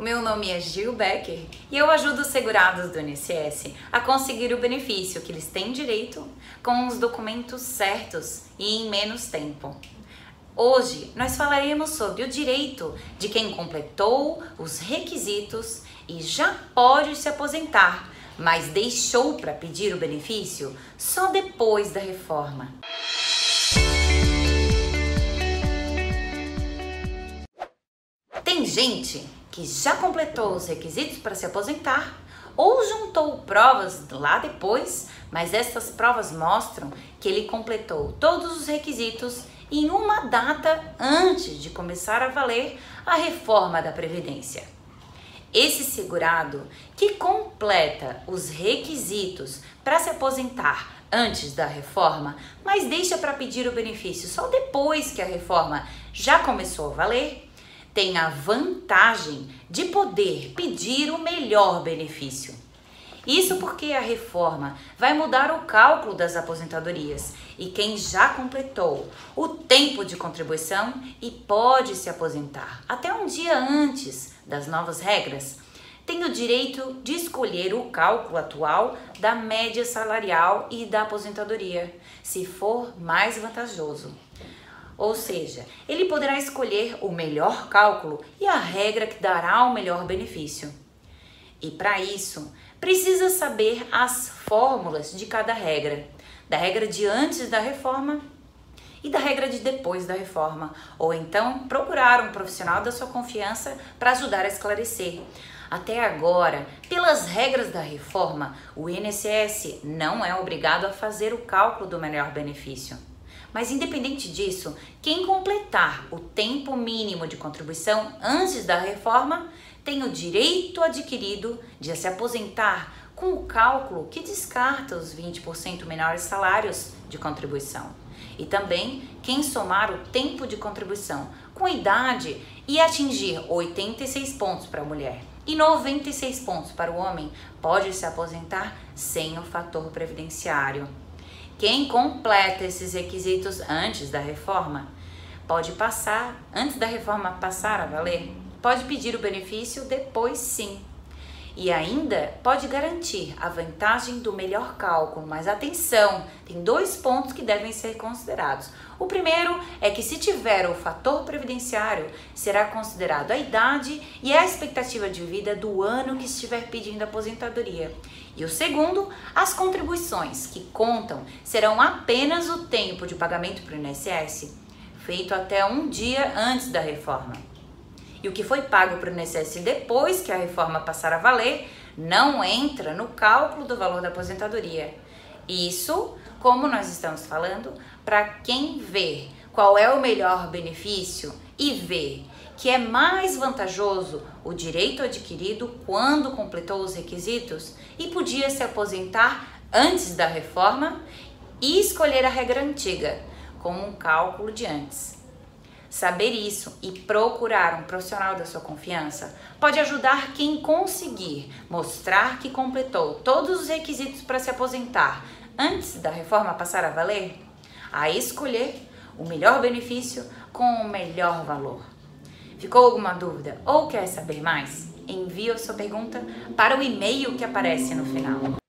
O meu nome é Gil Becker e eu ajudo os segurados do INSS a conseguir o benefício que eles têm direito com os documentos certos e em menos tempo. Hoje nós falaremos sobre o direito de quem completou os requisitos e já pode se aposentar, mas deixou para pedir o benefício só depois da reforma. Gente que já completou os requisitos para se aposentar ou juntou provas lá depois, mas essas provas mostram que ele completou todos os requisitos em uma data antes de começar a valer a reforma da Previdência. Esse segurado que completa os requisitos para se aposentar antes da reforma, mas deixa para pedir o benefício só depois que a reforma já começou a valer, tem a vantagem de poder pedir o melhor benefício. Isso porque a reforma vai mudar o cálculo das aposentadorias e quem já completou o tempo de contribuição e pode se aposentar até um dia antes das novas regras tem o direito de escolher o cálculo atual da média salarial e da aposentadoria, se for mais vantajoso. Ou seja, ele poderá escolher o melhor cálculo e a regra que dará o melhor benefício. E para isso, precisa saber as fórmulas de cada regra, da regra de antes da reforma e da regra de depois da reforma, ou então procurar um profissional da sua confiança para ajudar a esclarecer. Até agora, pelas regras da reforma, o INSS não é obrigado a fazer o cálculo do melhor benefício. Mas independente disso, quem completar o tempo mínimo de contribuição antes da reforma tem o direito adquirido de se aposentar com o cálculo que descarta os 20% menores salários de contribuição. E também quem somar o tempo de contribuição com idade e atingir 86 pontos para a mulher e 96 pontos para o homem pode se aposentar sem o fator previdenciário. Quem completa esses requisitos antes da reforma pode passar, antes da reforma passar a valer, pode pedir o benefício depois sim. E ainda pode garantir a vantagem do melhor cálculo, mas atenção, tem dois pontos que devem ser considerados. O primeiro é que se tiver o fator previdenciário, será considerado a idade e a expectativa de vida do ano que estiver pedindo aposentadoria. E o segundo, as contribuições, que contam, serão apenas o tempo de pagamento para o INSS, feito até um dia antes da reforma. E o que foi pago para o INSS depois que a reforma passar a valer não entra no cálculo do valor da aposentadoria. Isso, como nós estamos falando, para quem vê qual é o melhor benefício e vê que é mais vantajoso o direito adquirido quando completou os requisitos e podia se aposentar antes da reforma e escolher a regra antiga, com um cálculo de antes. Saber isso e procurar um profissional da sua confiança pode ajudar quem conseguir mostrar que completou todos os requisitos para se aposentar antes da reforma passar a valer a escolher o melhor benefício com o melhor valor. Ficou alguma dúvida ou quer saber mais? Envie a sua pergunta para o e-mail que aparece no final.